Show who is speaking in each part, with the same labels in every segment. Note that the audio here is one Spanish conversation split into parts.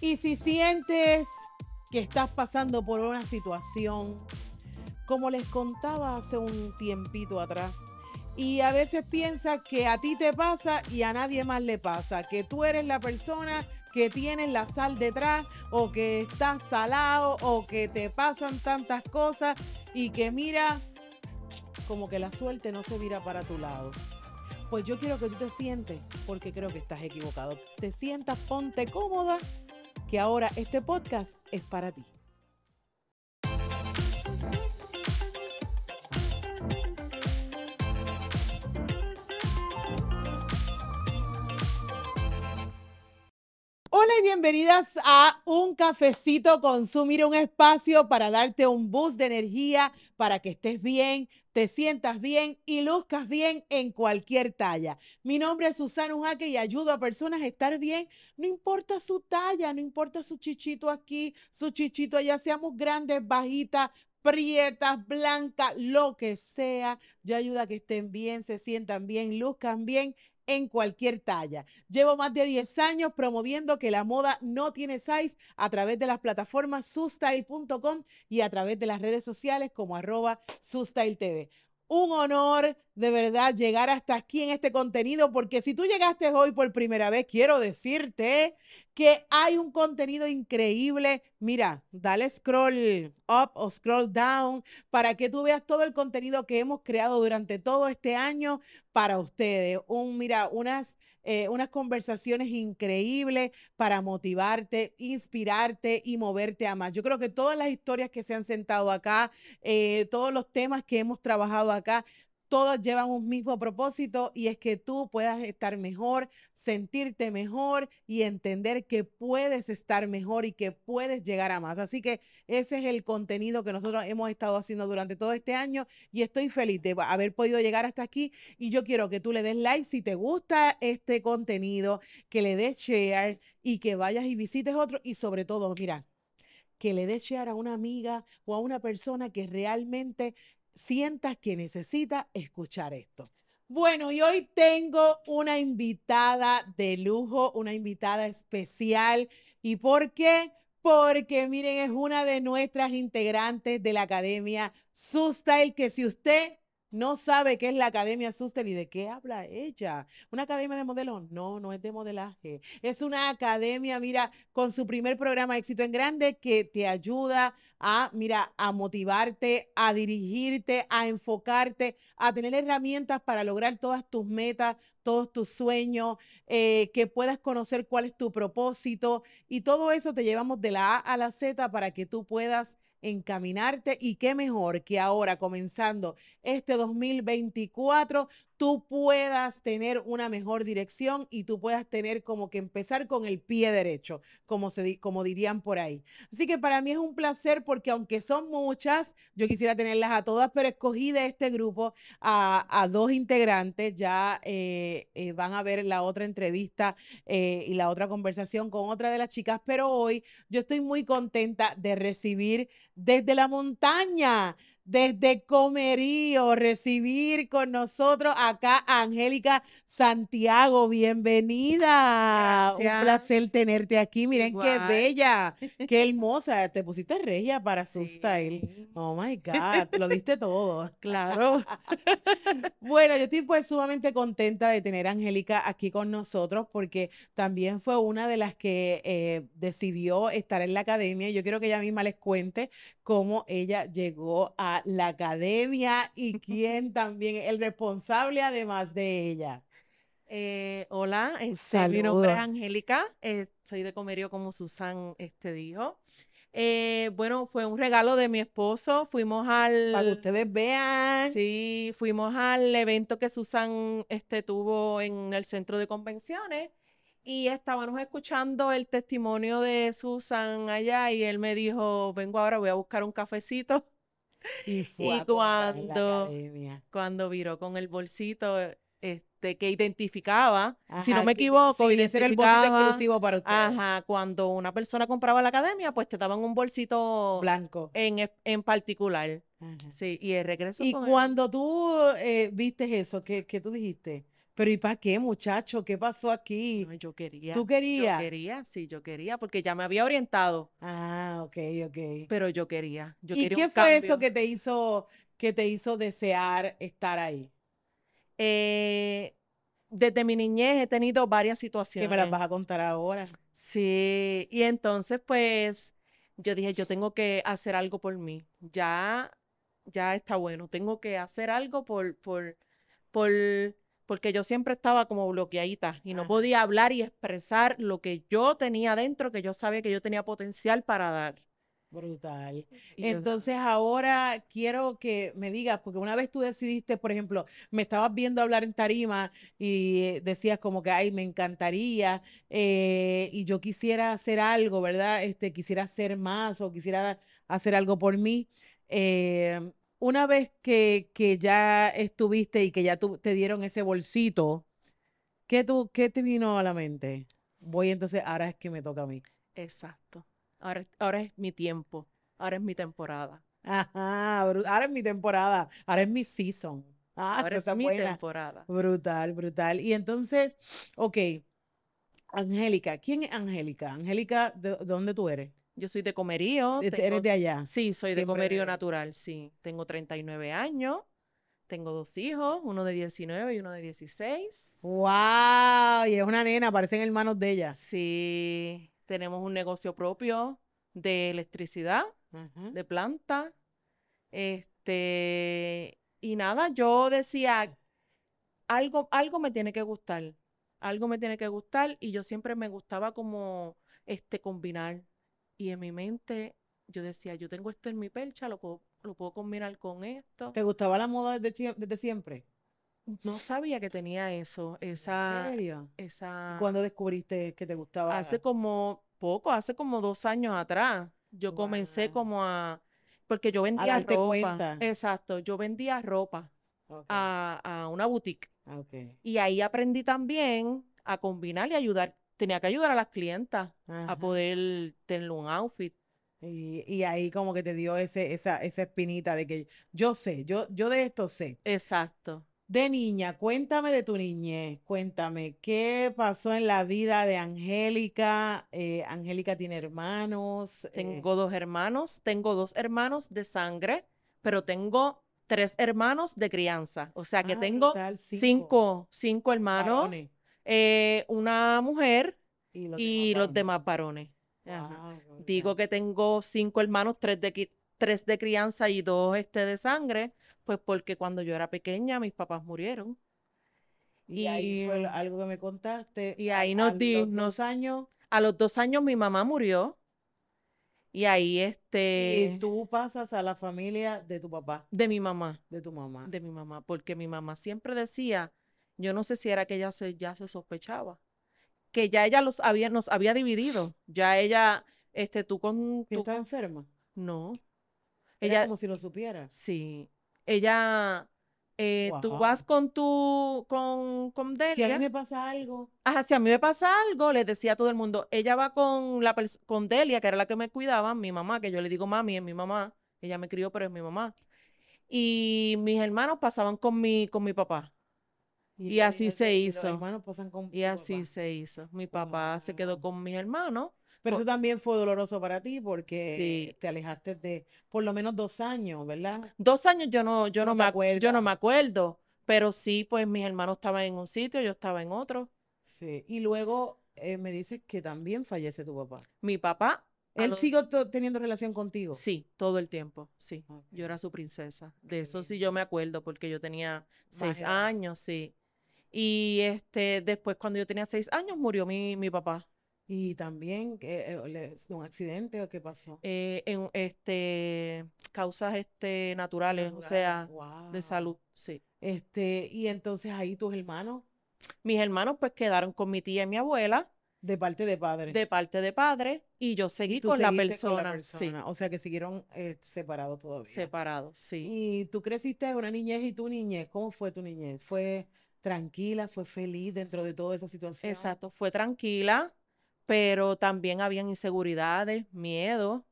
Speaker 1: Y si sientes que estás pasando por una situación, como les contaba hace un tiempito atrás, y a veces piensas que a ti te pasa y a nadie más le pasa, que tú eres la persona que tienes la sal detrás o que estás salado o que te pasan tantas cosas y que mira como que la suerte no se vira para tu lado. Pues yo quiero que tú te sientes, porque creo que estás equivocado. Te sientas, ponte cómoda, que ahora este podcast es para ti. Hola y bienvenidas a Un Cafecito con Sumir, un espacio para darte un boost de energía para que estés bien, te sientas bien y luzcas bien en cualquier talla. Mi nombre es Susana Ujaque y ayudo a personas a estar bien, no importa su talla, no importa su chichito aquí, su chichito allá, seamos grandes, bajitas, prietas, blancas, lo que sea. Yo ayudo a que estén bien, se sientan bien, luzcan bien en cualquier talla. Llevo más de 10 años promoviendo que la moda no tiene size a través de las plataformas sustyle.com y a través de las redes sociales como arroba TV un honor de verdad llegar hasta aquí en este contenido, porque si tú llegaste hoy por primera vez, quiero decirte que hay un contenido increíble. Mira, dale scroll up o scroll down para que tú veas todo el contenido que hemos creado durante todo este año para ustedes. Un, mira, unas eh, unas conversaciones increíbles para motivarte, inspirarte y moverte a más. Yo creo que todas las historias que se han sentado acá, eh, todos los temas que hemos trabajado acá, todos llevan un mismo propósito y es que tú puedas estar mejor, sentirte mejor y entender que puedes estar mejor y que puedes llegar a más. Así que ese es el contenido que nosotros hemos estado haciendo durante todo este año y estoy feliz de haber podido llegar hasta aquí y yo quiero que tú le des like si te gusta este contenido, que le des share y que vayas y visites otro y sobre todo, mira, que le des share a una amiga o a una persona que realmente sientas que necesita escuchar esto. Bueno, y hoy tengo una invitada de lujo, una invitada especial. ¿Y por qué? Porque miren, es una de nuestras integrantes de la Academia Sustail, que si usted no sabe qué es la Academia Suster y de qué habla ella. ¿Una academia de modelos? No, no es de modelaje. Es una academia, mira, con su primer programa Éxito en Grande que te ayuda a, mira, a motivarte, a dirigirte, a enfocarte, a tener herramientas para lograr todas tus metas, todos tus sueños, eh, que puedas conocer cuál es tu propósito. Y todo eso te llevamos de la A a la Z para que tú puedas encaminarte. Y qué mejor que ahora comenzando este 2024 tú puedas tener una mejor dirección y tú puedas tener como que empezar con el pie derecho, como, se, como dirían por ahí. Así que para mí es un placer porque aunque son muchas, yo quisiera tenerlas a todas, pero escogí de este grupo a, dos integrantes, ya eh, eh, van a ver la otra entrevista eh, y la otra conversación con otra de las chicas, pero hoy yo estoy muy contenta de recibir desde la montaña desde Comerío, recibir con nosotros acá a Angélica Santiago, bienvenida. Un placer tenerte aquí. Miren qué bella, qué hermosa. Te pusiste regia para su style. Oh my God, lo diste todo.
Speaker 2: Claro.
Speaker 1: bueno, yo estoy pues sumamente contenta de tener a Angélica aquí con nosotros porque también fue una de las que eh, decidió estar en la academia. Yo quiero que ella misma les cuente cómo ella llegó a la academia y quién también, el responsable además de ella.
Speaker 2: Eh, hola, este, mi nombre es Angélica, eh, soy de Comerio como Susan este, dijo. Eh, bueno, fue un regalo de mi esposo. Fuimos al.
Speaker 1: Para que ustedes vean.
Speaker 2: Sí, fuimos al evento que Susan este, tuvo en el centro de convenciones y estábamos escuchando el testimonio de Susan allá y él me dijo: Vengo ahora, voy a buscar un cafecito.
Speaker 1: Y, fue
Speaker 2: cuando, cuando viró con el bolsito, este, que identificaba, si no me equivoco,
Speaker 1: y ese era el bolsito exclusivo para usted.
Speaker 2: Ajá, cuando una persona compraba la academia, pues te daban un bolsito
Speaker 1: blanco
Speaker 2: en, en particular. Sí, y el regreso.
Speaker 1: Y cuando tú eh, viste eso, ¿qué, ¿qué, tú dijiste? Pero ¿y para qué, muchacho? ¿Qué pasó aquí?
Speaker 2: No, yo quería.
Speaker 1: ¿Tú querías?
Speaker 2: Yo quería, sí, yo quería, porque ya me había orientado,
Speaker 1: Ah, ok, ok.
Speaker 2: pero yo quería. Yo
Speaker 1: ¿Y
Speaker 2: quería
Speaker 1: qué
Speaker 2: un
Speaker 1: fue eso que te hizo, que te hizo desear estar ahí?
Speaker 2: Eh, desde mi niñez he tenido varias
Speaker 1: Que me las
Speaker 2: situaciones.
Speaker 1: vas a contar ahora.
Speaker 2: Sí, y entonces pues yo dije, yo tengo que hacer algo por mí. Ya, ya está bueno. Tengo que hacer algo por, por, por, porque yo siempre estaba como bloqueadita y no
Speaker 1: Ajá.
Speaker 2: podía hablar y expresar lo que yo tenía dentro, que yo sabía que yo tenía potencial para dar.
Speaker 1: Brutal. Entonces ahora quiero que me digas, porque una vez tú decidiste, por ejemplo, me estabas viendo hablar en tarima y eh, decías como que, ay, me encantaría eh, y yo quisiera hacer algo, ¿verdad? Este, quisiera hacer más o quisiera hacer algo por mí. Eh, una vez que, que ya estuviste y que ya tú, te dieron ese bolsito, ¿qué, tú, ¿qué te vino a la mente? Voy entonces, ahora es que me toca a mí.
Speaker 2: Exacto. Ahora, es- ahora es mi tiempo, ahora es mi temporada,
Speaker 1: Ajá, ahora es mi temporada, ahora es mi season. Ah,
Speaker 2: ahora es mi
Speaker 1: buena.
Speaker 2: temporada.
Speaker 1: Brutal, brutal. Y entonces, ok, Angélica, ¿quién es Angélica? Angélica, ¿de, de dónde tú eres?
Speaker 2: Yo soy de Comerío, tengo-
Speaker 1: ¿Eres de allá?
Speaker 2: Sí, soy de Comerío Natural, sí. Tengo 39 años, tengo dos hijos, uno de 19 y uno de 16.
Speaker 1: ¡Wow! Y es una nena, parecen hermanos de ella.
Speaker 2: Sí, tenemos un negocio propio de electricidad, de planta. Este, y nada, yo decía, algo, algo me tiene que gustar, algo me tiene que gustar, y yo siempre me gustaba como este combinar. Y en mi mente yo decía, yo tengo esto en mi percha, lo puedo, lo puedo combinar con esto.
Speaker 1: ¿Te gustaba la moda desde, desde siempre?
Speaker 2: No sabía que tenía eso,
Speaker 1: ¿En
Speaker 2: esa,
Speaker 1: serio?
Speaker 2: esa.
Speaker 1: ¿Cuándo descubriste que te gustaba?
Speaker 2: Hace como poco, hace como dos años atrás, yo comencé como a, porque yo
Speaker 1: A
Speaker 2: vendía
Speaker 1: darte
Speaker 2: ropa,
Speaker 1: cuenta.
Speaker 2: exacto, yo vendía ropa a, a una boutique
Speaker 1: ah,
Speaker 2: y ahí aprendí también a combinar y ayudar, tenía que ayudar a las clientas a poder tener un outfit.
Speaker 1: Y, y ahí como que te dio ese, esa, esa espinita de que yo sé, yo, yo de esto sé.
Speaker 2: Exacto.
Speaker 1: De niña, cuéntame de tu niñez, cuéntame, ¿qué pasó en la vida de Angélica? Eh, Angélica tiene hermanos. eh,
Speaker 2: Tengo dos hermanos, tengo dos hermanos de sangre, pero tengo tres hermanos de crianza, o sea que
Speaker 1: ah,
Speaker 2: tengo cinco, cinco hermanos,
Speaker 1: varones
Speaker 2: eh, una mujer
Speaker 1: y los
Speaker 2: y
Speaker 1: demás
Speaker 2: varones. Ajá.
Speaker 1: Guau,
Speaker 2: Digo que tengo cinco hermanos, tres de, qui- tres de crianza y dos este, de sangre, pues porque cuando yo era pequeña mis papás murieron.
Speaker 1: Y ahí fue
Speaker 2: y-
Speaker 1: algo que me contaste.
Speaker 2: y ahí nos di-
Speaker 1: los
Speaker 2: nos-
Speaker 1: dos años
Speaker 2: A los dos años mi mamá murió y ahí
Speaker 1: y
Speaker 2: este,
Speaker 1: tú pasas a la familia de tu papá,
Speaker 2: de mi mamá,
Speaker 1: de tu mamá.
Speaker 2: de mi mamá, porque mi mamá siempre decía, yo no sé si era que ella se, ya se sospechaba, que ya ella los había, nos había dividido, ya ella, este, tú con,
Speaker 1: ¿Que
Speaker 2: tú con-
Speaker 1: enferma?
Speaker 2: no,
Speaker 1: Era
Speaker 2: ella,
Speaker 1: como si lo supieras.
Speaker 2: Sí, ella, eh, tú vas con tu, con, con
Speaker 1: Si a mí
Speaker 2: Delia,
Speaker 1: me pasa algo,
Speaker 2: ajá, si a mí me pasa algo, le decía a todo el mundo, ella va con la con Delia, que era la que me cuidaba, mi mamá, que yo le digo mami, es mi mamá, ella me crió, pero es mi mamá. Y mis hermanos pasaban con mi, con mi papá, Y así se
Speaker 1: los
Speaker 2: hizo.
Speaker 1: pasan con
Speaker 2: y
Speaker 1: tu
Speaker 2: así
Speaker 1: papá.
Speaker 2: se hizo. Mi papá se quedó con mis hermanos,
Speaker 1: Pero eso también fue doloroso para ti porque
Speaker 2: Sí.
Speaker 1: te alejaste de por lo menos dos años, ¿verdad?
Speaker 2: Dos años yo no, yo
Speaker 1: No
Speaker 2: me, ac- yo no me acuerdo, pero sí, pues mis hermanos estaban en un sitio, yo estaba en otro.
Speaker 1: Sí. Y luego eh, me dices que también fallece tu papá.
Speaker 2: Mi papá,
Speaker 1: ¿Él
Speaker 2: los-
Speaker 1: siguió to- teniendo relación contigo?
Speaker 2: Sí, todo el tiempo, sí. Yo era su princesa. De
Speaker 1: Qué
Speaker 2: eso sí yo me acuerdo porque yo tenía seis años, sí. Y este, después cuando yo tenía seis años murió mi, mi papá
Speaker 1: Y también eh, un accidente o qué pasó.
Speaker 2: eh, en este causas este naturales, o sea, de salud, sí.
Speaker 1: Este, y entonces ahí tus hermanos,
Speaker 2: Mis hermanos pues quedaron con mi tía y mi abuela
Speaker 1: de parte de padre.
Speaker 2: de parte de padre y yo seguí con la
Speaker 1: seguiste con la
Speaker 2: persona, sí,
Speaker 1: O sea que siguieron eh, separados todavía.
Speaker 2: separados, sí.
Speaker 1: Y tú creciste una niñez y tu niñez, ¿cómo fue tu niñez? ¿Fue tranquila, fue feliz dentro de toda esa situación?
Speaker 2: Exacto, fue tranquila, pero también habían inseguridades, miedo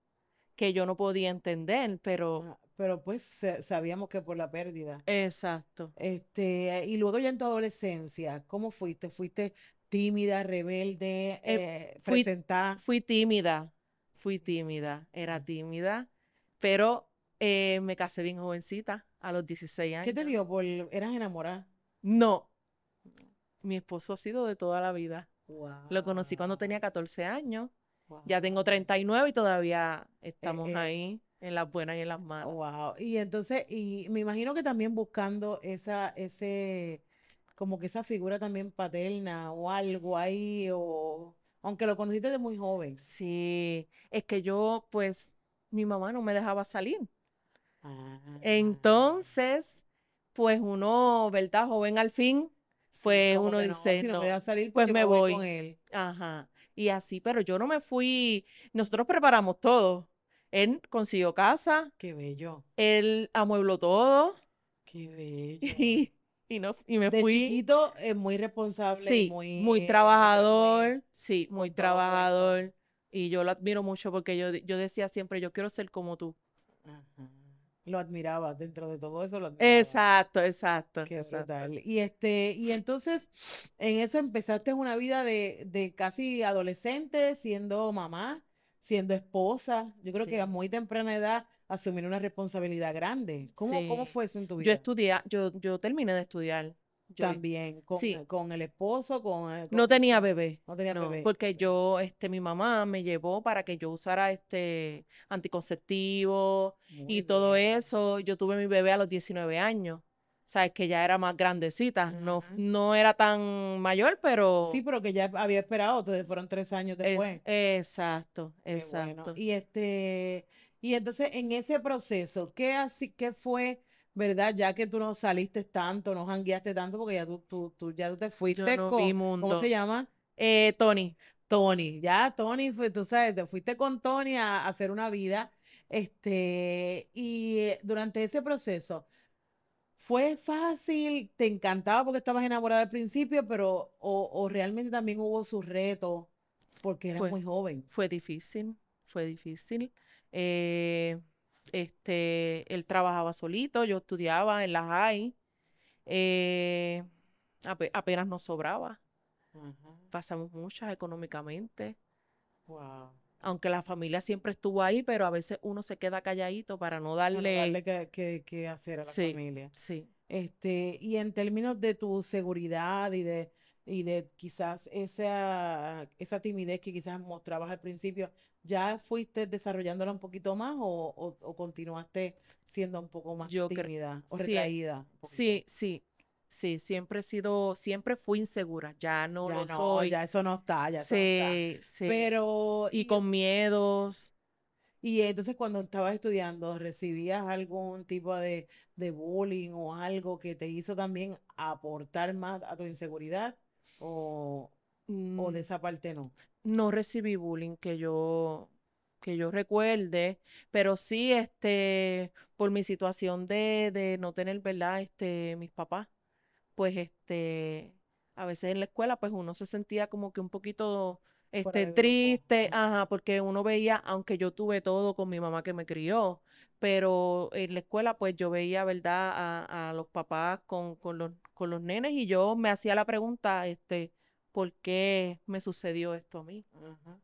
Speaker 2: que yo no podía entender, pero
Speaker 1: Ah, pero pues sa- sabíamos que por la pérdida.
Speaker 2: Exacto.
Speaker 1: Este, y luego ya en tu adolescencia, ¿cómo fuiste? ¿Fuiste tímida, rebelde,
Speaker 2: Eh,
Speaker 1: eh,
Speaker 2: fui-
Speaker 1: presentada?
Speaker 2: Fui tímida, fui tímida, era tímida, pero eh, me casé bien jovencita, a los 16 años.
Speaker 1: ¿Qué te dio por, eras enamorada?
Speaker 2: No, mi esposo ha sido de toda la vida. Lo conocí cuando tenía 14 años,
Speaker 1: wow,
Speaker 2: ya tengo 39 y todavía estamos
Speaker 1: eh,
Speaker 2: ahí, en las buenas y en las malas.
Speaker 1: Wow. Y entonces, y me imagino que también buscando esa, ese, como que esa figura también paterna o algo ahí, o aunque lo conociste de muy joven.
Speaker 2: Sí, es que yo, pues, mi mamá no me dejaba salir.
Speaker 1: Ah,
Speaker 2: Entonces, pues uno, ¿verdad? Joven al fin,
Speaker 1: como
Speaker 2: uno
Speaker 1: que no,
Speaker 2: dice,
Speaker 1: si no me salir,
Speaker 2: pues me
Speaker 1: voy con él.
Speaker 2: Ajá. Y así, pero yo no me fui, nosotros preparamos todo. Él consiguió casa,
Speaker 1: Qué bello,
Speaker 2: él amuebló todo
Speaker 1: qué bello.
Speaker 2: y, y, no, y me
Speaker 1: De
Speaker 2: fui.
Speaker 1: chiquito es muy responsable
Speaker 2: Sí,
Speaker 1: muy,
Speaker 2: muy
Speaker 1: muy,
Speaker 2: trabajador, sí, muy trabajador. Y yo lo admiro mucho porque yo, yo decía siempre, yo quiero ser como tú.
Speaker 1: Ajá. Lo admiraba, dentro de todo eso lo admiraba.
Speaker 2: Exacto, exacto,
Speaker 1: Qué
Speaker 2: exacto.
Speaker 1: brutal. Y este, y entonces en eso empezaste una vida de, de casi adolescente, siendo mamá, siendo esposa. Yo creo que a muy temprana edad asumir una responsabilidad grande. ¿Cómo, cómo fue eso en tu
Speaker 2: Yo
Speaker 1: vida?
Speaker 2: estudié, yo, yo terminé de estudiar.
Speaker 1: También, con,
Speaker 2: sí,
Speaker 1: con el esposo, con, eh,
Speaker 2: no
Speaker 1: con-
Speaker 2: tenía bebé,
Speaker 1: no tenía
Speaker 2: no,
Speaker 1: bebé.
Speaker 2: porque yo, este, mi mamá me llevó para que yo usara este anticonceptivo
Speaker 1: Muy
Speaker 2: y todo eso. Yo tuve mi bebé a los 19 años, sabes que ya era más grandecita, no, no era tan mayor,
Speaker 1: Sí,
Speaker 2: pero
Speaker 1: pero que ya había esperado, entonces fueron tres años
Speaker 2: es,
Speaker 1: después.
Speaker 2: exacto,
Speaker 1: bueno.
Speaker 2: exacto.
Speaker 1: Y este, y entonces en ese proceso, ¿qué así, qué fue, verdad? Ya que tú no saliste tanto, no jangueaste tanto, porque ya tú, tú, tú- ya tú te fuiste
Speaker 2: no
Speaker 1: con,
Speaker 2: vi
Speaker 1: ¿cómo se
Speaker 2: mundo.
Speaker 1: llama?
Speaker 2: Eh, Tony,
Speaker 1: Tony, ya Tony, fue, tú sabes, te fuiste con Tony a, a hacer una vida, este, y eh, durante ese proceso, ¿fue fácil? ¿Te encantaba porque estabas enamorada al principio, pero, o, o realmente también hubo sus retos porque eras
Speaker 2: fue,
Speaker 1: muy joven?
Speaker 2: fue difícil, fue difícil. Eh, este, él trabajaba solito, yo estudiaba en la high, eh, ape- apenas nos sobraba, pasamos muchas económicamente,
Speaker 1: wow.
Speaker 2: aunque la familia siempre estuvo ahí, pero a veces uno se queda calladito para no
Speaker 1: Para
Speaker 2: darle,
Speaker 1: darle que, que- que hacer a la
Speaker 2: sí,
Speaker 1: familia.
Speaker 2: sí,
Speaker 1: Este, y en términos de tu seguridad y de, y de quizás esa, esa timidez que quizás mostrabas al principio, ¿ya fuiste desarrollándola un poquito más o, o- o continuaste siendo un poco más
Speaker 2: yo
Speaker 1: tímida o
Speaker 2: sí,
Speaker 1: poquito?
Speaker 2: sí, sí, sí, siempre he sido, siempre fui insegura, ya no
Speaker 1: Ya
Speaker 2: lo
Speaker 1: no,
Speaker 2: soy,
Speaker 1: ya eso no está, ya eso no está.
Speaker 2: sí, sí,
Speaker 1: Pero,
Speaker 2: y
Speaker 1: y,
Speaker 2: con miedos.
Speaker 1: y entonces cuando estabas estudiando, ¿recibías algún tipo de, de bullying o algo que te hizo también aportar más a tu inseguridad? ¿O, o de
Speaker 2: Mm,
Speaker 1: esa parte no?
Speaker 2: No recibí bullying que yo, que yo recuerde, pero sí, este, por mi situación de, de no tener, ¿verdad? Este, mis papás, pues, este, a veces en la escuela, pues uno se sentía como que un poquito, este, triste,
Speaker 1: Ajá.
Speaker 2: ajá, porque uno veía, aunque yo tuve todo con mi mamá que me crió, pero en la escuela, pues yo veía, ¿verdad? A, a los papás con, con los, con los nenes y yo me hacía la pregunta, este, ¿por qué me sucedió esto a mí?
Speaker 1: Ajá.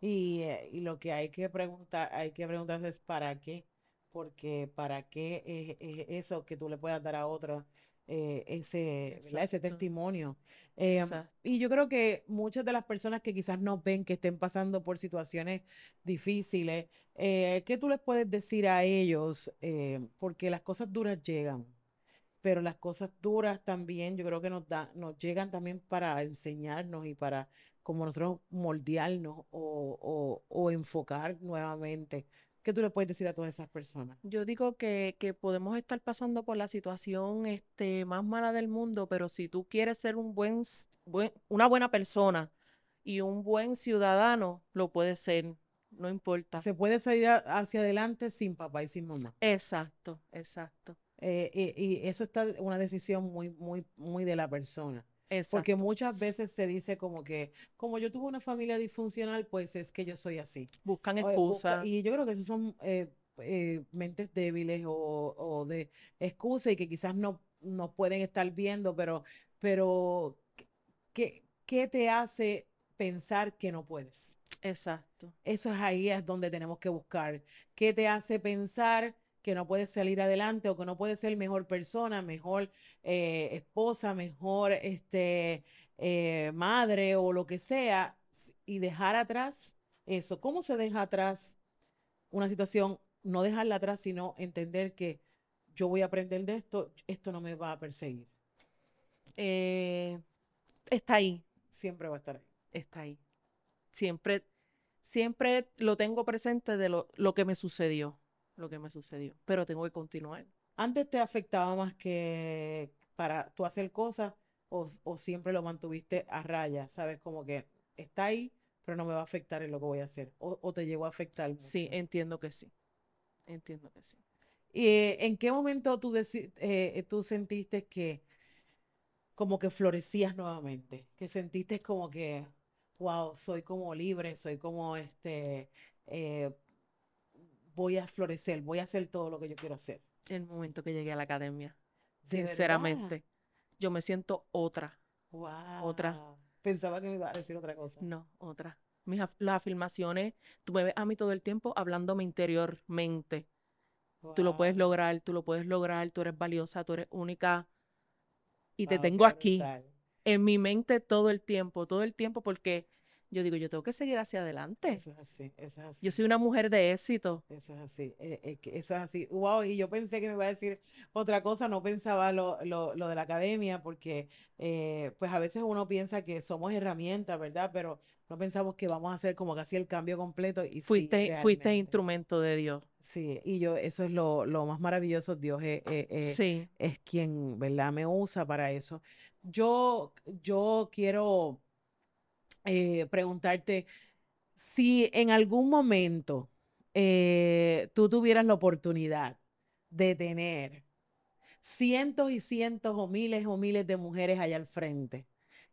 Speaker 1: Y, eh, y lo que hay que preguntar, hay que preguntarse es ¿para qué? Porque ¿para qué es, es eso que tú le puedas dar a otro eh, ese. Ese testimonio? Eh,
Speaker 2: exacto.
Speaker 1: y yo creo que muchas de las personas que quizás no ven que estén pasando por situaciones difíciles, eh, ¿qué tú les puedes decir a ellos? Porque las cosas duras llegan pero las cosas duras también yo creo que nos da, nos llegan también para enseñarnos y para como nosotros moldearnos o, o, o enfocar nuevamente. ¿Qué tú le puedes decir a todas esas personas?
Speaker 2: Yo digo que, que podemos estar pasando por la situación este, más mala del mundo, pero si tú quieres ser un buen, una buena persona y un buen ciudadano, lo puedes ser, no importa.
Speaker 1: Se puede salir a- hacia adelante sin papá y sin mamá.
Speaker 2: Exacto, exacto,
Speaker 1: Eh, y, y eso está una decisión muy, muy, muy de la persona. Porque
Speaker 2: exacto.
Speaker 1: muchas veces se dice como que, como yo tuve una familia disfuncional, pues es que yo soy así.
Speaker 2: Buscan
Speaker 1: busca-
Speaker 2: excusas.
Speaker 1: y yo creo que esos son eh, eh, mentes débiles o, o de excusa y que quizás no, no pueden estar viendo, pero, pero ¿qué, ¿qué te hace pensar que no puedes?
Speaker 2: Exacto.
Speaker 1: Eso es ahí es donde tenemos que buscar. ¿Qué te hace pensar que no puedes salir adelante o que no puedes ser mejor persona, mejor eh, esposa, mejor este, eh, madre o lo que sea y dejar atrás eso? ¿Cómo se deja atrás una situación? No dejarla atrás, sino entender que yo voy a aprender de esto, esto no me va a perseguir.
Speaker 2: Eh, está ahí.
Speaker 1: Siempre va a estar ahí.
Speaker 2: Está ahí. Siempre, siempre lo tengo presente de lo, lo que me sucedió. Lo que me sucedió. Pero tengo que continuar.
Speaker 1: ¿Antes te afectaba más que para tú hacer cosas o, o siempre lo mantuviste a raya? ¿Sabes? Como que está ahí, pero no me va a afectar en lo que voy a hacer. O, o te llegó a afectar. Mucho?
Speaker 2: Sí, entiendo que sí. Entiendo que sí.
Speaker 1: ¿Y eh, en qué momento tú, eh, tú sentiste que como que florecías nuevamente? Que sentiste como que, wow, soy como libre, soy como este, eh, voy a florecer, voy a hacer todo lo que yo quiero hacer.
Speaker 2: El momento que llegué a la academia.
Speaker 1: ¿De verdad?
Speaker 2: Sinceramente. Yo me siento otra.
Speaker 1: Wow.
Speaker 2: Otra.
Speaker 1: Pensaba que me iba a decir otra cosa.
Speaker 2: No, otra. Mis af- las afirmaciones, tú me ves a mí todo el tiempo hablándome interiormente. Tú lo puedes
Speaker 1: Wow,
Speaker 2: lograr, tú lo puedes lograr, tú eres valiosa, tú eres única. Y te
Speaker 1: wow,
Speaker 2: tengo
Speaker 1: qué
Speaker 2: aquí,
Speaker 1: brutal.
Speaker 2: en mi mente todo el tiempo, todo el tiempo, porque yo digo, yo tengo que seguir hacia adelante.
Speaker 1: Eso es así, eso es así.
Speaker 2: Yo soy una mujer de éxito.
Speaker 1: Eso es así, eh, eh, eso es así. Wow, y yo pensé que me iba a decir otra cosa, no pensaba lo, lo, lo de la academia, porque eh, pues a veces uno piensa que somos herramientas, ¿verdad? Pero no pensamos que vamos a hacer como casi el cambio completo y sí,
Speaker 2: Fuiste, fuiste instrumento de Dios.
Speaker 1: Sí, y yo, eso es lo, lo más maravilloso, Dios es, es- es-
Speaker 2: Sí.
Speaker 1: es quien, ¿verdad? Me usa para eso. Yo, yo quiero eh, preguntarte si en algún momento eh, tú tuvieras la oportunidad de tener cientos y cientos o miles o miles de mujeres allá al frente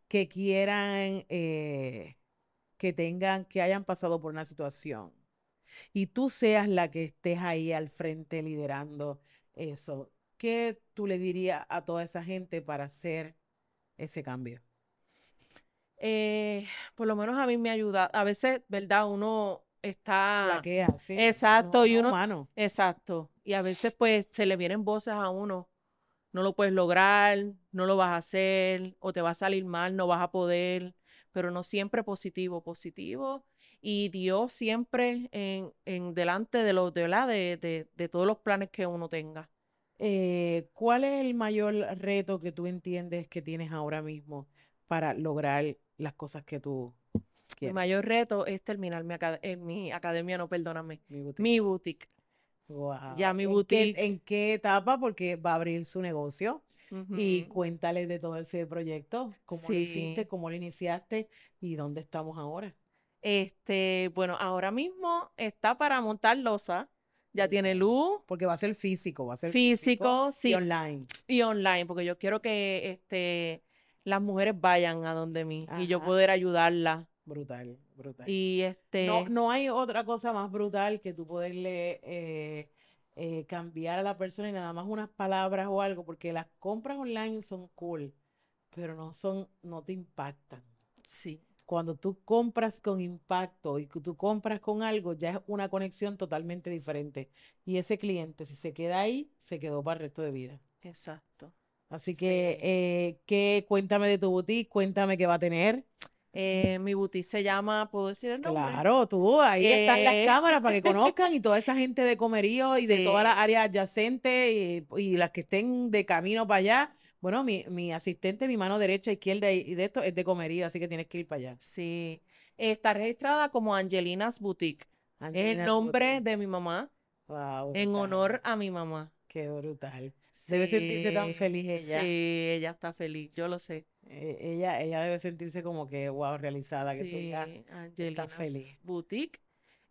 Speaker 1: que quieran, eh, que tengan, que hayan pasado por una situación y tú seas la que estés ahí al frente liderando eso, ¿qué tú le dirías a toda esa gente para hacer ese cambio?
Speaker 2: Eh, por lo menos a mí me ayuda. A veces, ¿verdad? Uno está...
Speaker 1: Flaquea, sí,
Speaker 2: Exacto,
Speaker 1: no,
Speaker 2: y
Speaker 1: no
Speaker 2: uno-
Speaker 1: humano.
Speaker 2: Exacto. Y a veces pues se le vienen voces a uno. No lo puedes lograr, no lo vas a hacer, o te va a salir mal, no vas a poder, pero no siempre positivo, positivo. Y Dios siempre en, en delante de los, de, ¿verdad? De, de, de todos los planes que uno tenga.
Speaker 1: Eh, ¿cuál es el mayor reto que tú entiendes que tienes ahora mismo para lograr las cosas que tú
Speaker 2: Mi
Speaker 1: quieres?
Speaker 2: mayor reto es terminar mi, acad- eh, mi academia, no, perdóname,
Speaker 1: Mi boutique.
Speaker 2: mi boutique.
Speaker 1: Wow.
Speaker 2: ya mi
Speaker 1: ¿En qué,
Speaker 2: boutique.
Speaker 1: en qué etapa? Porque va a abrir su negocio. Y
Speaker 2: Ujú.
Speaker 1: cuéntale de todo ese proyecto, cómo lo hiciste,
Speaker 2: Sí.
Speaker 1: cómo lo iniciaste y dónde estamos ahora.
Speaker 2: Este, bueno, ahora mismo está para montar losa. Ya tiene luz,
Speaker 1: Porque va a ser físico, va a ser
Speaker 2: físico,
Speaker 1: y
Speaker 2: sí,
Speaker 1: online.
Speaker 2: y online, porque yo quiero que este, las mujeres vayan a donde mí y yo poder ayudarlas.
Speaker 1: Brutal, brutal.
Speaker 2: Y
Speaker 1: No,
Speaker 2: este,
Speaker 1: no hay otra cosa más brutal que tú poderle eh, eh, cambiar a la persona y nada más unas palabras o algo, porque las compras online son cool, pero no son, no te impactan.
Speaker 2: sí,
Speaker 1: Cuando tú compras con impacto y tú compras con algo, ya es una conexión totalmente diferente. Y ese cliente, si se queda ahí, se quedó para el resto de vida.
Speaker 2: exacto.
Speaker 1: Así que,
Speaker 2: Sí.
Speaker 1: eh, ¿qué, cuéntame de tu boutique, cuéntame qué va a tener.
Speaker 2: Eh, mi boutique se llama, ¿puedo decir el nombre?
Speaker 1: Claro, tú, ahí están las
Speaker 2: Eh,
Speaker 1: cámaras para que conozcan y toda esa gente de comerío y de todas las áreas adyacentes y, y las que estén de camino para allá. Bueno, mi, mi asistente, mi mano derecha, izquierda y, de esto es de comerío, así que tienes que ir para allá.
Speaker 2: Sí. Está registrada como Angelina's Boutique. Es el
Speaker 1: Angelina's
Speaker 2: nombre
Speaker 1: Boutique.
Speaker 2: de mi mamá
Speaker 1: Wow,
Speaker 2: en honor a mi mamá.
Speaker 1: Qué brutal. Debe sentirse tan feliz ella.
Speaker 2: Sí, ella está feliz, yo lo sé.
Speaker 1: Eh, ella, ella debe sentirse como que, wow, realizada, que su hija
Speaker 2: Angelina's
Speaker 1: feliz.
Speaker 2: Boutique.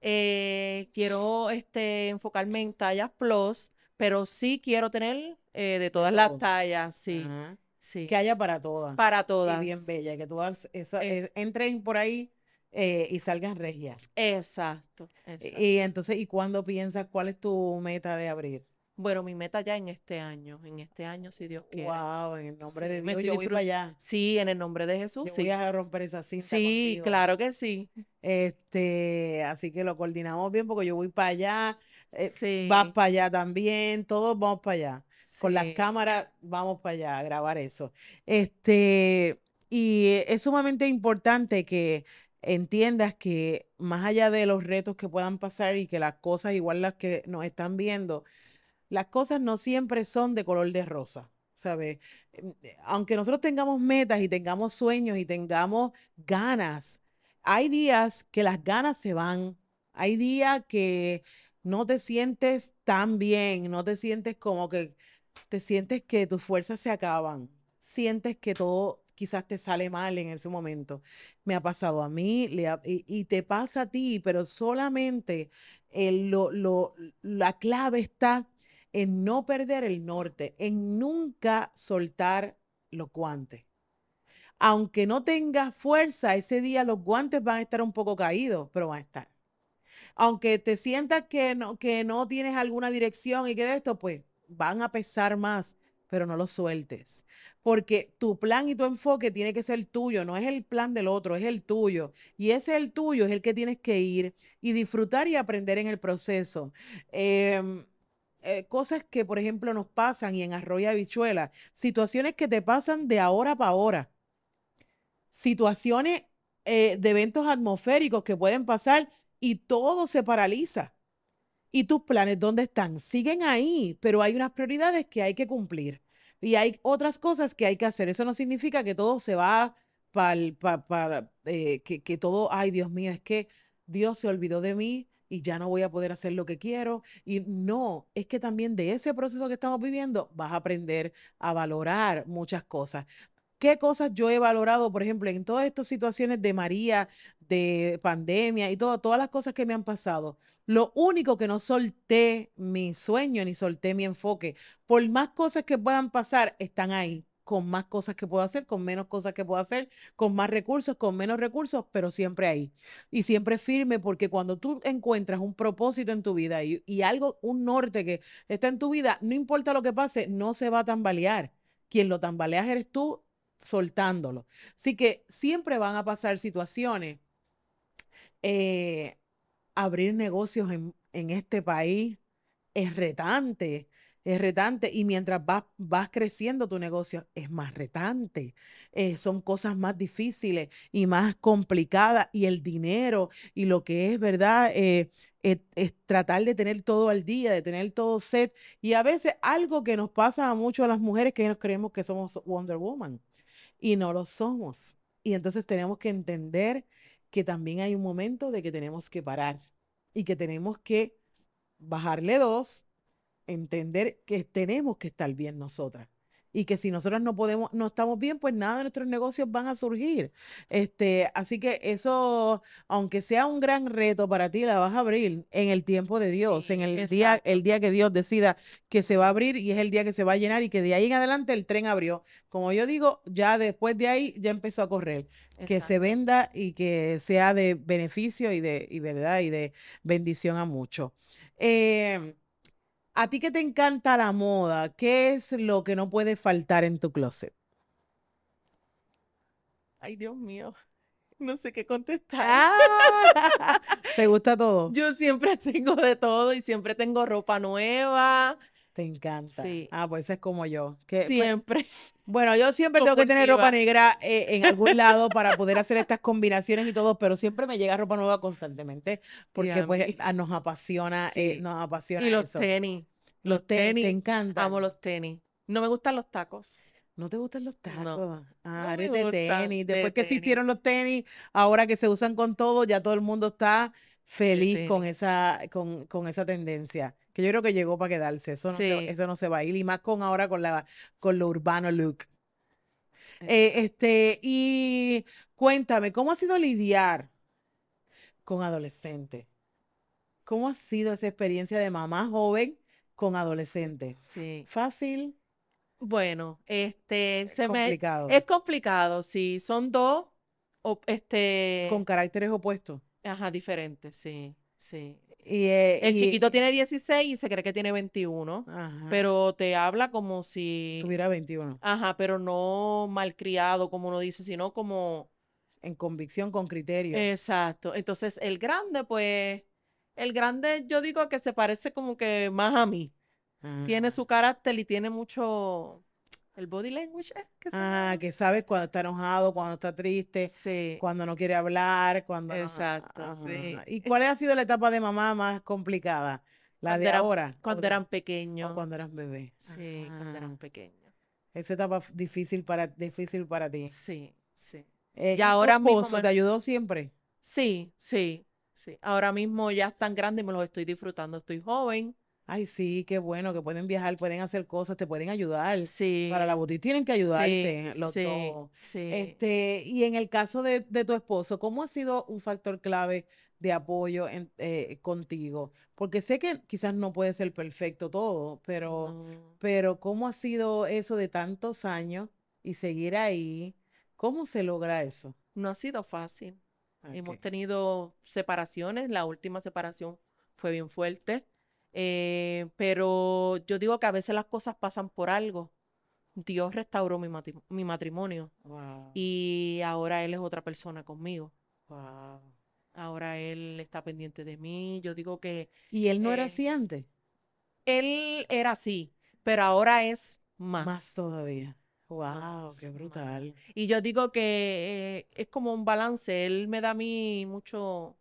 Speaker 2: Eh, quiero este, enfocarme en tallas plus, pero sí quiero tener eh, de todas las tallas, sí,
Speaker 1: Ajá.
Speaker 2: sí,
Speaker 1: Que haya para todas.
Speaker 2: para
Speaker 1: Y
Speaker 2: todas.
Speaker 1: bien bella, que todas esa-
Speaker 2: Eh,
Speaker 1: eh, entren por ahí eh, y salgan regias.
Speaker 2: Exacto, exacto.
Speaker 1: Y entonces, ¿y cuándo piensas cuál es tu meta de abrir?
Speaker 2: Bueno, mi meta ya en este año, en este año, si Dios quiere.
Speaker 1: Wow, en el nombre
Speaker 2: Sí,
Speaker 1: de
Speaker 2: me
Speaker 1: Dios,
Speaker 2: estoy
Speaker 1: yo voy para allá.
Speaker 2: Sí, en el nombre de Jesús,
Speaker 1: Yo
Speaker 2: sí.
Speaker 1: voy a romper esa cinta
Speaker 2: Sí,
Speaker 1: contigo.
Speaker 2: claro que sí.
Speaker 1: Este, así que lo coordinamos bien porque yo voy para allá, eh,
Speaker 2: Sí,
Speaker 1: vas para allá también, todos vamos para allá. Con las
Speaker 2: sí.
Speaker 1: cámaras vamos para allá a grabar eso. Este, y es sumamente importante que entiendas que más allá de los retos que puedan pasar y que las cosas, igual las que nos están viendo, las cosas no siempre son de color de rosa, ¿sabes? Em, eh, Aunque nosotros tengamos metas y tengamos sueños y tengamos ganas, hay días que las ganas se van, hay días que no te sientes tan bien, no te sientes como que te sientes que tus fuerzas se acaban, sientes que todo quizás te sale mal en ese momento. Me ha pasado a mí le ha- y, y te pasa a ti, pero solamente el- lo- lo- la clave está en no perder el norte, en nunca soltar los guantes. Aunque no tengas fuerza, ese día los guantes van a estar un poco caídos, pero van a estar. Aunque te sientas que no, que no tienes alguna dirección y que de esto, pues van a pesar más, pero no los sueltes. Porque tu plan y tu enfoque tiene que ser tuyo, no es el plan del otro, es el tuyo. Y ese el tuyo es el que tienes que ir y disfrutar y aprender en el proceso. Em, eh, cosas que, por ejemplo, nos pasan y en Arroyo Habichuela, situaciones que te pasan de ahora para ahora, situaciones eh, de eventos atmosféricos que pueden pasar y todo se paraliza. ¿Y tus planes dónde están? Siguen ahí, pero hay unas prioridades que hay que cumplir y hay otras cosas que hay que hacer. Eso no significa que todo se va para, que, que todo, ay Dios mío, es que Dios se olvidó de mí y ya no voy a poder hacer lo que quiero. Y no, es que también de ese proceso que estamos viviendo vas a aprender a valorar muchas cosas. ¿Qué cosas yo he valorado, por ejemplo, en todas estas situaciones de María, de pandemia y todo, todas las cosas que me han pasado? Lo único que no solté mi sueño ni solté mi enfoque, por más cosas que puedan pasar, están ahí, con más cosas que puedo hacer, con menos cosas que puedo hacer, con más recursos, con menos recursos, pero siempre ahí. Y siempre firme, porque cuando tú encuentras un propósito en tu vida y, algo, un norte que está en tu vida, no importa lo que pase, no se va a tambalear. Quien lo tambaleas eres tú soltándolo. Así que siempre van a pasar situaciones. Eh, abrir negocios en, en, este país es retante, es retante. Y mientras vas, vas creciendo tu negocio, es más retante. Eh, son cosas más difíciles y más complicadas. Y el dinero y lo que es, ¿verdad? Eh, es, es, tratar de tener todo al día, de tener todo set. Y a veces algo que nos pasa a mucho a las mujeres que nos creemos que somos Wonder Woman y no lo somos. Y entonces tenemos que entender que también hay un momento de que tenemos que parar y que tenemos que bajarle dos, entender que tenemos que estar bien nosotras y que si nosotros no podemos, no estamos bien, pues nada de nuestros negocios van a surgir. Este, así que eso, aunque sea un gran reto para ti, la vas a abrir en el tiempo de Dios, sí, en el exacto. día, el día que Dios decida que se va a abrir y es el día que se va a llenar y que de ahí en adelante el tren abrió. Como yo digo, ya después de ahí ya empezó a correr. Exacto. Que se venda y que sea de beneficio y de y verdad y de bendición a muchos. Eh, a ti que te encanta la moda, ¿qué es lo que no puede faltar en tu closet?
Speaker 2: Ay, Dios mío. No sé qué contestar.
Speaker 1: Ah, ¿Te gusta todo?
Speaker 2: Yo siempre tengo de todo y siempre tengo ropa nueva.
Speaker 1: Te encanta.
Speaker 2: Sí.
Speaker 1: Ah, pues es como yo. Que,
Speaker 2: siempre.
Speaker 1: Pues, bueno, yo siempre tengo que tener ropa negra eh, en algún lado para poder hacer estas combinaciones y todo, pero siempre me llega ropa nueva constantemente porque pues a nos apasiona,
Speaker 2: sí.
Speaker 1: eh, nos apasiona
Speaker 2: Y los
Speaker 1: eso.
Speaker 2: tenis.
Speaker 1: Los tenis, te encantan.
Speaker 2: Amo los tenis. No me gustan los tacos.
Speaker 1: ¿No te gustan los tacos?
Speaker 2: No.
Speaker 1: Ah,
Speaker 2: No
Speaker 1: eres de tenis.
Speaker 2: de
Speaker 1: Después que
Speaker 2: tenis.
Speaker 1: existieron los tenis, ahora que se usan con todo, ya todo el mundo está feliz con
Speaker 2: tenis.
Speaker 1: esa, con, con esa tendencia. Que yo creo que llegó para quedarse. Eso no, se, eso no se va a ir. Y más con ahora con la, con lo urbano look. Eh, este, y cuéntame, ¿cómo ha sido lidiar con adolescentes? ¿Cómo ha sido esa experiencia de mamá joven con adolescentes?
Speaker 2: Sí.
Speaker 1: ¿Fácil?
Speaker 2: Bueno, este, se me,
Speaker 1: complicado.
Speaker 2: es complicado, sí. Son dos op- este,
Speaker 1: Con caracteres opuestos.
Speaker 2: Ajá, diferentes, sí, sí.
Speaker 1: Y, eh,
Speaker 2: El
Speaker 1: y-
Speaker 2: chiquito tiene 16 y se cree que tiene 21,
Speaker 1: Ajá,
Speaker 2: pero te habla como si,
Speaker 1: tuviera 21.
Speaker 2: ajá, pero no malcriado, como uno dice, sino como,
Speaker 1: En convicción, con criterio.
Speaker 2: exacto. Entonces, el grande, pues, el grande yo digo que se parece como que más a mí. Tiene
Speaker 1: Ah.
Speaker 2: su carácter y tiene mucho, el body language, ¿eh? que
Speaker 1: Ah, que sabes cuando está enojado, cuando está triste,
Speaker 2: Sí.
Speaker 1: cuando no quiere hablar, cuando no-
Speaker 2: Exacto,
Speaker 1: ajá,
Speaker 2: sí.
Speaker 1: ajá. ¿Y cuál ha sido la etapa de mamá más complicada? ¿La
Speaker 2: Cuando
Speaker 1: de
Speaker 2: eran-
Speaker 1: ahora?
Speaker 2: Cuando eran
Speaker 1: o
Speaker 2: pequeños.
Speaker 1: cuando eras bebé?
Speaker 2: Sí, cuando
Speaker 1: Ah,
Speaker 2: eran pequeños.
Speaker 1: Esa etapa difícil para, difícil para ti.
Speaker 2: Sí, sí.
Speaker 1: Eh,
Speaker 2: Ya
Speaker 1: ¿y tu
Speaker 2: ahora mismo
Speaker 1: esposo
Speaker 2: me-
Speaker 1: te ayudó siempre?
Speaker 2: Sí, sí, sí. Ahora mismo ya están grandes y me los estoy disfrutando. Estoy joven.
Speaker 1: Ay, sí, qué bueno que pueden viajar, pueden hacer cosas, te pueden ayudar.
Speaker 2: Sí.
Speaker 1: Para la boutique tienen que ayudarte
Speaker 2: sí,
Speaker 1: los
Speaker 2: sí,
Speaker 1: dos.
Speaker 2: sí.
Speaker 1: Este, y en el caso de, de tu esposo, ¿cómo ha sido un factor clave de apoyo en- eh, contigo? Porque sé que quizás no puede ser perfecto todo, pero,
Speaker 2: No.
Speaker 1: pero ¿cómo ha sido eso de tantos años y seguir ahí? ¿Cómo se logra eso?
Speaker 2: No ha sido fácil. Hemos
Speaker 1: Ok.
Speaker 2: tenido separaciones. La última separación fue bien fuerte. Eh, pero yo digo que a veces las cosas pasan por algo. Dios restauró mi, mati- mi matrimonio
Speaker 1: Wow,
Speaker 2: y ahora Él es otra persona conmigo.
Speaker 1: wow.
Speaker 2: Ahora Él está pendiente de mí. Yo digo que
Speaker 1: ¿Y él no era
Speaker 2: Eh,
Speaker 1: así antes?
Speaker 2: Él era así, pero ahora es más.
Speaker 1: Más todavía. Wow, qué brutal.
Speaker 2: más. Y yo digo que eh, es como un balance. Él me da a mí mucho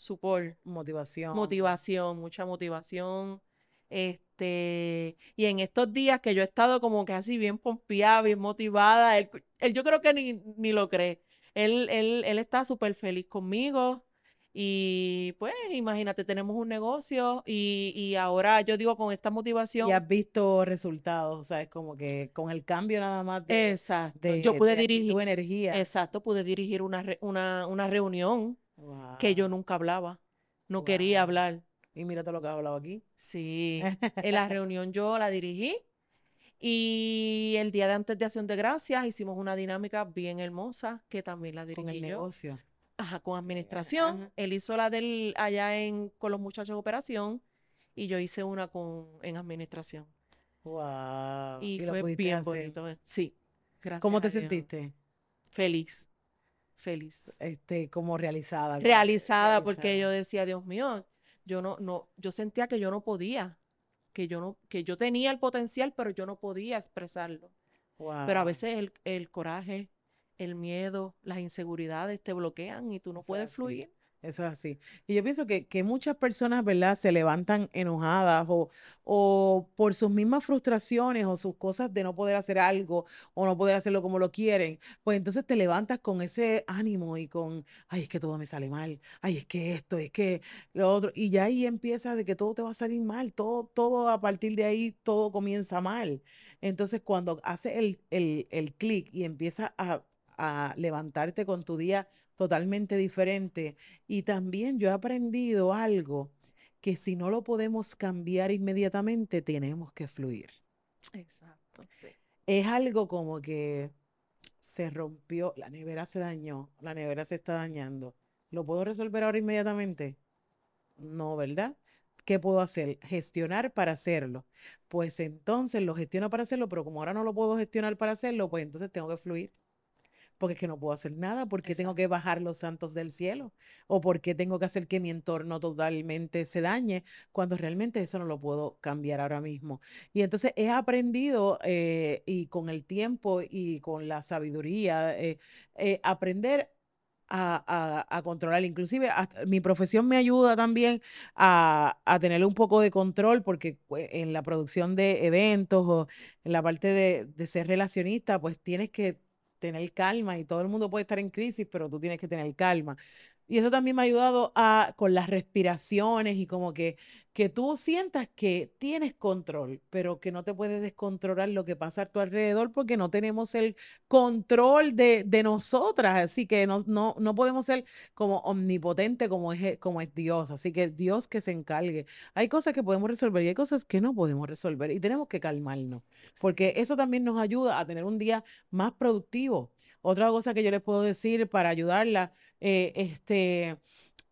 Speaker 2: support,
Speaker 1: Motivación.
Speaker 2: motivación, mucha motivación. Este, y en estos días que yo he estado como que así bien pompeada, bien motivada, él, él yo creo que ni, ni lo cree. Él, él, él está súper feliz conmigo. Y pues imagínate, tenemos un negocio y, y ahora yo digo con esta
Speaker 1: Y
Speaker 2: motivación,
Speaker 1: has visto resultados, ¿sabes? Como que con el cambio nada más de,
Speaker 2: exacto,
Speaker 1: de,
Speaker 2: yo pude
Speaker 1: de
Speaker 2: dirigir,
Speaker 1: energía.
Speaker 2: exacto, pude dirigir una, una, una reunión que yo nunca hablaba, no quería hablar.
Speaker 1: Y mira todo lo que has hablado aquí.
Speaker 2: Sí, en la reunión yo la dirigí y el día de antes de Acción de Gracias hicimos una dinámica bien hermosa que también la
Speaker 1: Con el
Speaker 2: dirigí yo.
Speaker 1: negocio.
Speaker 2: Ajá, con administración.
Speaker 1: Ajá.
Speaker 2: Él hizo la del allá en con los muchachos de operación y yo hice una con en administración.
Speaker 1: Wow.
Speaker 2: Y fue bien
Speaker 1: hacer.
Speaker 2: bonito. eh. Sí, gracias
Speaker 1: ¿Cómo te sentiste?
Speaker 2: Feliz, feliz.
Speaker 1: Este, como realizada.
Speaker 2: Realizada porque yo decía, Dios mío, yo no, no, yo sentía que yo no podía, que yo no, que yo tenía el potencial, pero yo no podía expresarlo. Pero a veces el, el coraje, el miedo, las inseguridades te bloquean y tú no puedes fluir.
Speaker 1: Eso es así. Y yo pienso que, que muchas personas, ¿verdad?, se levantan enojadas o, o por sus mismas frustraciones o sus cosas de no poder hacer algo o no poder hacerlo como lo quieren. Pues entonces te levantas con ese ánimo y con, ay, es que todo me sale mal, ay, es que esto, es que lo otro. Y ya ahí empieza de que todo te va a salir mal, todo, todo a partir de ahí, todo comienza mal. Entonces cuando haces el, el, el clic y empiezas a, a levantarte con tu día totalmente diferente, y también yo he aprendido algo que si no lo podemos cambiar inmediatamente, tenemos que fluir.
Speaker 2: Exacto, sí.
Speaker 1: Es algo como que se rompió, la nevera se dañó, la nevera se está dañando. ¿Lo puedo resolver ahora inmediatamente? No, ¿verdad? ¿Qué puedo hacer? Gestionar para hacerlo. Pues entonces lo gestiono para hacerlo, pero como ahora no lo puedo gestionar para hacerlo, pues entonces tengo que fluir. Porque es que no puedo hacer nada, porque tengo que bajar los santos del cielo, o porque tengo que hacer que mi entorno totalmente se dañe, cuando realmente eso no lo puedo cambiar ahora mismo. Y entonces he aprendido, eh, y con el tiempo y con la sabiduría, eh, eh, aprender a, a- a controlar. Inclusive hasta- mi profesión me ayuda también a, a tener un poco de control porque pues, en la producción de eventos o en la parte de, de ser relacionista, pues tienes que tener calma y todo el mundo puede estar en crisis, pero tú tienes que tener calma. Y eso también me ha ayudado a, con las respiraciones y como que, que tú sientas que tienes control, pero que no te puedes descontrolar lo que pasa a tu alrededor porque no tenemos el control de, de nosotras. Así que no, no, no podemos ser como omnipotente como es, como es Dios. Así que Dios que se encargue. Hay cosas que podemos resolver y hay cosas que no podemos resolver y tenemos que calmarnos porque eso también nos ayuda a tener un día más productivo. Otra cosa que yo les puedo decir para ayudarla eh, este,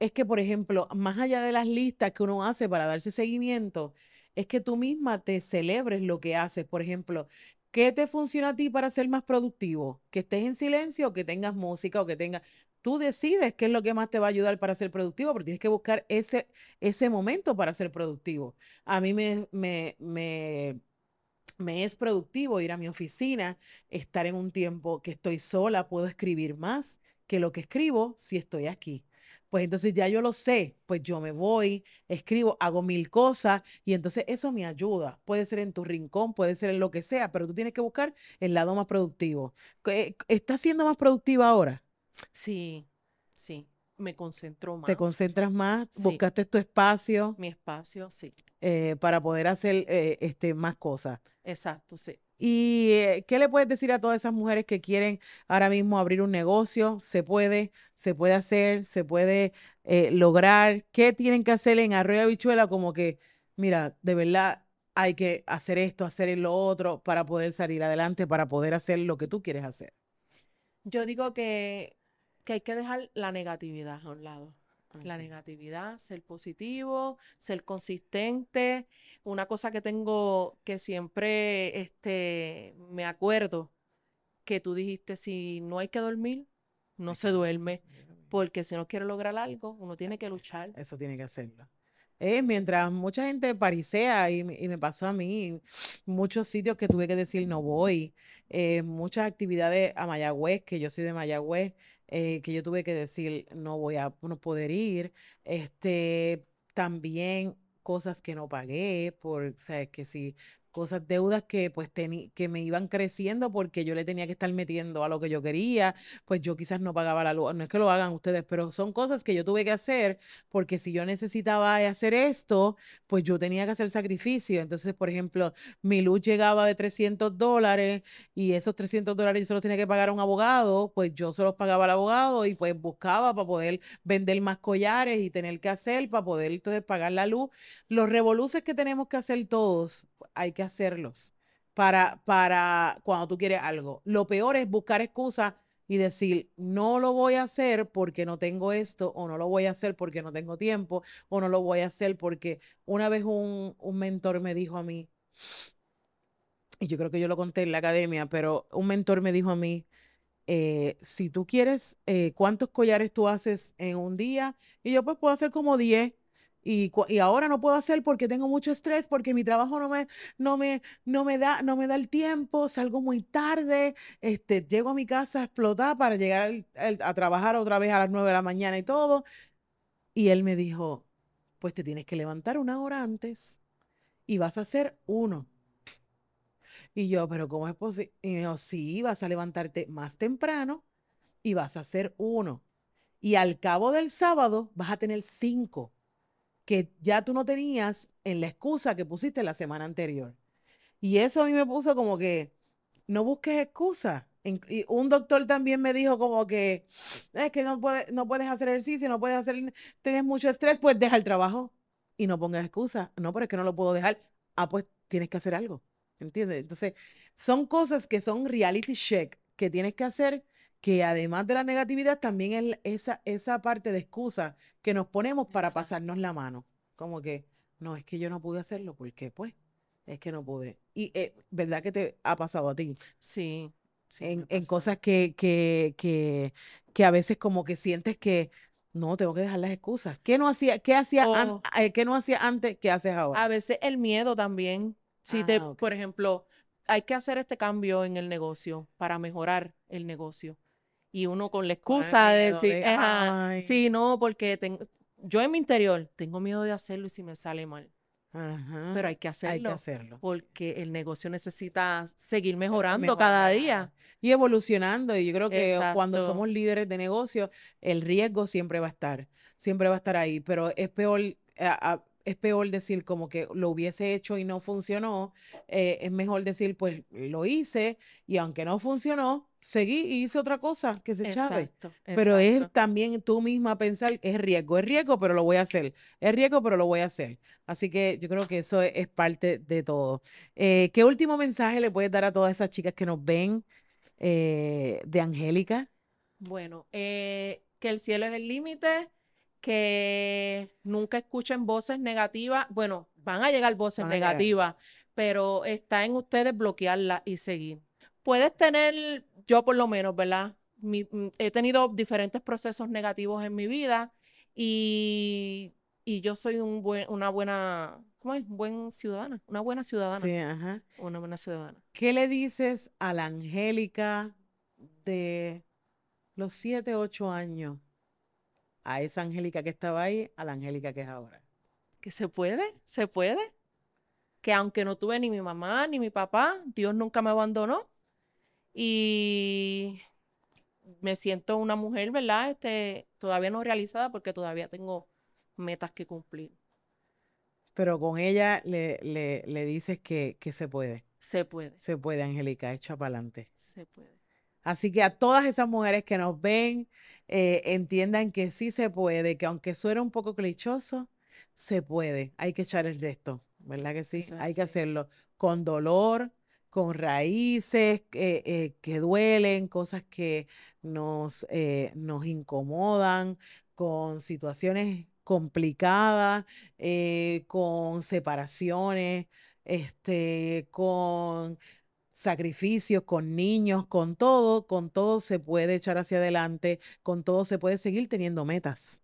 Speaker 1: es que, por ejemplo, más allá de las listas que uno hace para darse seguimiento, es que tú misma te celebres lo que haces. Por ejemplo, ¿qué te funciona a ti para ser más productivo? Que estés en silencio o que tengas música o que tengas... Tú decides qué es lo que más te va a ayudar para ser productivo, pero tienes que buscar ese, ese momento para ser productivo. A mí me, me, me me es productivo ir a mi oficina, estar en un tiempo que estoy sola, puedo escribir más, que lo que escribo si estoy aquí. Pues entonces ya yo lo sé, pues yo me voy, escribo, hago mil cosas y entonces eso me ayuda. Puede ser en tu rincón, puede ser en lo que sea, pero tú tienes que buscar el lado más productivo. ¿Estás siendo más productiva ahora?
Speaker 2: Sí, sí, me concentro más.
Speaker 1: Te concentras más, buscaste tu espacio.
Speaker 2: Mi espacio, sí.
Speaker 1: Eh, para poder hacer eh, este, más cosas.
Speaker 2: Exacto, sí.
Speaker 1: ¿Y eh, qué le puedes decir a todas esas mujeres que quieren ahora mismo abrir un negocio? ¿Se puede? ¿Se puede hacer? ¿Se puede eh, lograr? ¿Qué tienen que hacer en Arroyo Bichuela? Como que, mira, de verdad hay que hacer esto, hacer lo otro para poder salir adelante, para poder hacer lo que tú quieres hacer.
Speaker 2: Yo digo que, que hay que dejar la negatividad a un lado la negatividad, ser positivo, ser consistente. Una cosa que tengo que siempre este, me acuerdo que tú dijiste, si no hay que dormir, no se duerme, porque si uno quiere lograr algo, uno tiene que luchar.
Speaker 1: Eso tiene que hacerlo. Eh, mientras mucha gente parisea, y, y, me pasó a mí, muchos sitios que tuve que decir no voy, eh, muchas actividades a Mayagüez, que yo soy de Mayagüez, eh, que yo tuve que decir no voy a no poder ir, este, también cosas que no pagué, por, o que si cosas, deudas que pues que me iban creciendo porque yo le tenía que estar metiendo a lo que yo quería, pues yo quizás no pagaba la luz, no es que lo hagan ustedes, pero son cosas que yo tuve que hacer porque si yo necesitaba hacer esto, pues yo tenía que hacer sacrificio. Entonces, por ejemplo, mi luz llegaba de 300 dólares y esos 300 dólares yo solo tenía que pagar a un abogado, pues yo se los pagaba al abogado y pues buscaba para poder vender más collares y tener que hacer para poder entonces pagar la luz. Los revoluces que tenemos que hacer todos, hay que hacerlos para, para cuando tú quieres algo. Lo peor es buscar excusas y decir, no lo voy a hacer porque no tengo esto, o no lo voy a hacer porque no tengo tiempo, o no lo voy a hacer porque una vez un, mentor me dijo a mí, y yo creo que yo lo conté en la academia, pero un mentor me dijo a mí, eh, si tú quieres, eh, ¿cuántos collares tú haces en un día? Y yo pues puedo hacer como 10. Y, y, ahora no puedo hacer porque tengo mucho estrés, porque mi trabajo no me, no me, no me, da, no me da el tiempo, salgo muy tarde, este, llego a mi casa a explotar para llegar a trabajar otra vez a las 9 de la mañana y todo. Y él me dijo, pues te tienes que levantar una hora antes y vas a hacer uno. Y yo, pero ¿cómo es posible? Y me sí, vas a levantarte más temprano y vas a hacer uno. Y al cabo del sábado vas a tener cinco que ya tú no tenías en la excusa que pusiste la semana anterior. Y eso a mí me puso como que no busques excusas. Y un doctor también me dijo como que es que no, puedes no puedes hacer ejercicio, no puedes hacer, tienes mucho estrés, pues deja el trabajo y no pongas excusas. No, pero es que no lo puedo dejar. Ah, pues tienes que hacer algo. ¿Entiendes? Entonces, son cosas que son reality check que tienes que hacer que además de la negatividad también es esa, esa parte de excusa que nos ponemos para pasarnos la mano. Como que, no, es que yo no pude hacerlo porque pues es que no pude. Y eh, ¿verdad que te ha pasado a ti?
Speaker 2: Sí.
Speaker 1: en, en cosas que, que, que, que a veces como que sientes que no, tengo que dejar las excusas. ¿Qué no hacía, qué hacía, oh. eh, ¿qué no hacía antes? ¿Qué haces ahora?
Speaker 2: A veces el miedo también. Si te, ah, por ejemplo, hay que hacer este cambio en el negocio para mejorar el negocio y uno con la excusa de decir, sí, no, porque tengo, yo en mi interior tengo miedo de hacerlo y si me sale mal.
Speaker 1: Ajá.
Speaker 2: pero hay que
Speaker 1: Hay que
Speaker 2: hacerlo
Speaker 1: hacerlo.
Speaker 2: porque el negocio necesita seguir mejorando cada día.
Speaker 1: Y evolucionando. Y yo creo que cuando somos líderes de negocio, el riesgo siempre va a estar. Siempre va a estar ahí. Pero es peor, a- a- es peor decir como que lo hubiese hecho y no funcionó. eh, es mejor decir, pues lo hice y aunque no funcionó, seguí y hice otra cosa que se chave.
Speaker 2: Exacto,
Speaker 1: Pero es también tú misma pensar, es riesgo, es riesgo, pero lo voy a hacer. Es riesgo, pero lo voy a hacer. Así que yo creo que eso es, es parte de todo. Eh, ¿qué último mensaje le puedes dar a todas esas chicas que nos ven eh, de Angélica?
Speaker 2: Bueno, que el cielo es el límite, que nunca escuchen voces negativas. Bueno, van a llegar voces
Speaker 1: Van a llegar.
Speaker 2: negativas, pero está en ustedes bloquearlas y seguir. Puedes tener, yo por lo menos, ¿verdad? Mi- mm, he tenido diferentes procesos negativos en mi vida y, y yo soy un buen, una buena, ¿cómo es? Buen ciudadana, una buena ciudadana,
Speaker 1: Sí, ajá.
Speaker 2: una buena ciudadana.
Speaker 1: ¿Qué le dices a la Angélica de los 7, 8 años? A esa Angélica que estaba ahí, a la Angélica que es ahora.
Speaker 2: que se puede, se puede. Que aunque no tuve ni mi mamá ni mi papá, Dios nunca me abandonó. Y me siento una mujer, ¿verdad? Este, todavía no realizada porque todavía tengo metas que cumplir.
Speaker 1: Pero con ella le, le, le dices que, que se puede.
Speaker 2: Se puede,
Speaker 1: Se puede, Angélica, echa para adelante.
Speaker 2: se puede.
Speaker 1: Así que a todas esas mujeres que nos ven, eh, entiendan que sí se puede, que aunque suene un poco clichoso, se puede. Hay que echar el resto, ¿verdad que sí?
Speaker 2: Es
Speaker 1: Hay que hacerlo con dolor, con raíces eh, eh, que duelen, cosas que nos, nos incomodan, con situaciones complicadas, con separaciones, este, con sacrificios, con niños, con todo, con todo se puede echar hacia adelante, con todo se puede seguir teniendo metas.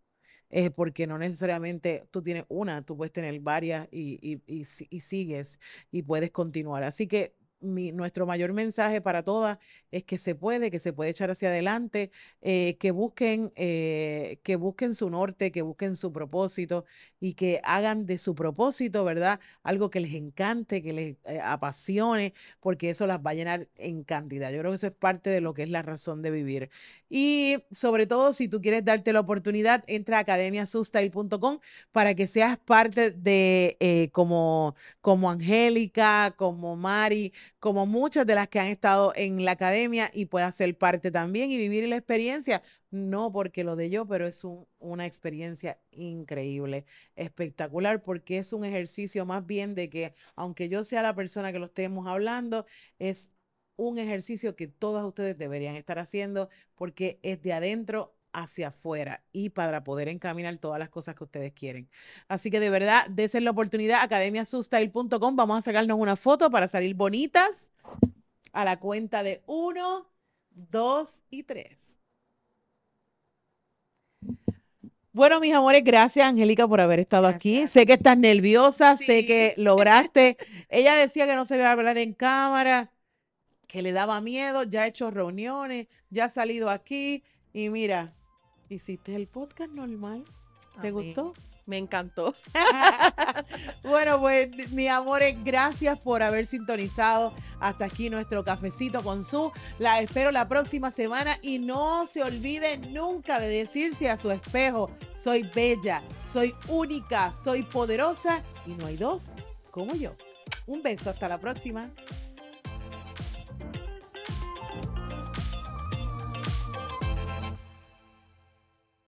Speaker 1: eh, porque no necesariamente tú tienes una, tú puedes tener varias y, y- y y sigues y puedes continuar. Así que mi- nuestro mayor mensaje para todas es que se puede, que se puede echar hacia adelante, eh, que busquen, eh, que busquen su norte, que busquen su propósito y que hagan de su propósito, ¿verdad? Algo que les encante, que les eh, apasione, porque eso las va a llenar en cantidad. Yo creo que eso es parte de lo que es la razón de vivir. Y sobre todo, si tú quieres darte la oportunidad, entra a academiasustyle.com para que seas parte de eh, como, como Angélica, como Mari, como muchas de las que han estado en la academia y puedas ser parte también y vivir la experiencia. No porque lo de yo, pero es un- una experiencia increíble, espectacular, porque es un ejercicio más bien de que, aunque yo sea la persona que lo estemos hablando, es un ejercicio que todas ustedes deberían estar haciendo porque es de adentro hacia afuera y para poder encaminar todas las cosas que ustedes quieren. Así que de verdad, desen la oportunidad, academiasustyle.com, vamos a sacarnos una foto para salir bonitas a la cuenta de uno, dos y tres. Bueno, mis amores, gracias Angélica por haber estado aquí. Sé que estás nerviosa, sé que lograste. Ella decía que no se iba a hablar en cámara, que le daba miedo, ya ha hecho reuniones, ya ha salido aquí y mira, hiciste el podcast normal. ¿Te gustó?
Speaker 2: Me encantó.
Speaker 1: bueno, pues, mis amores, gracias por haber sintonizado hasta aquí nuestro cafecito con su. La espero la próxima semana y no se olviden nunca de decirse a su espejo, soy bella, soy única, soy poderosa y no hay dos como yo. Un beso, hasta la próxima.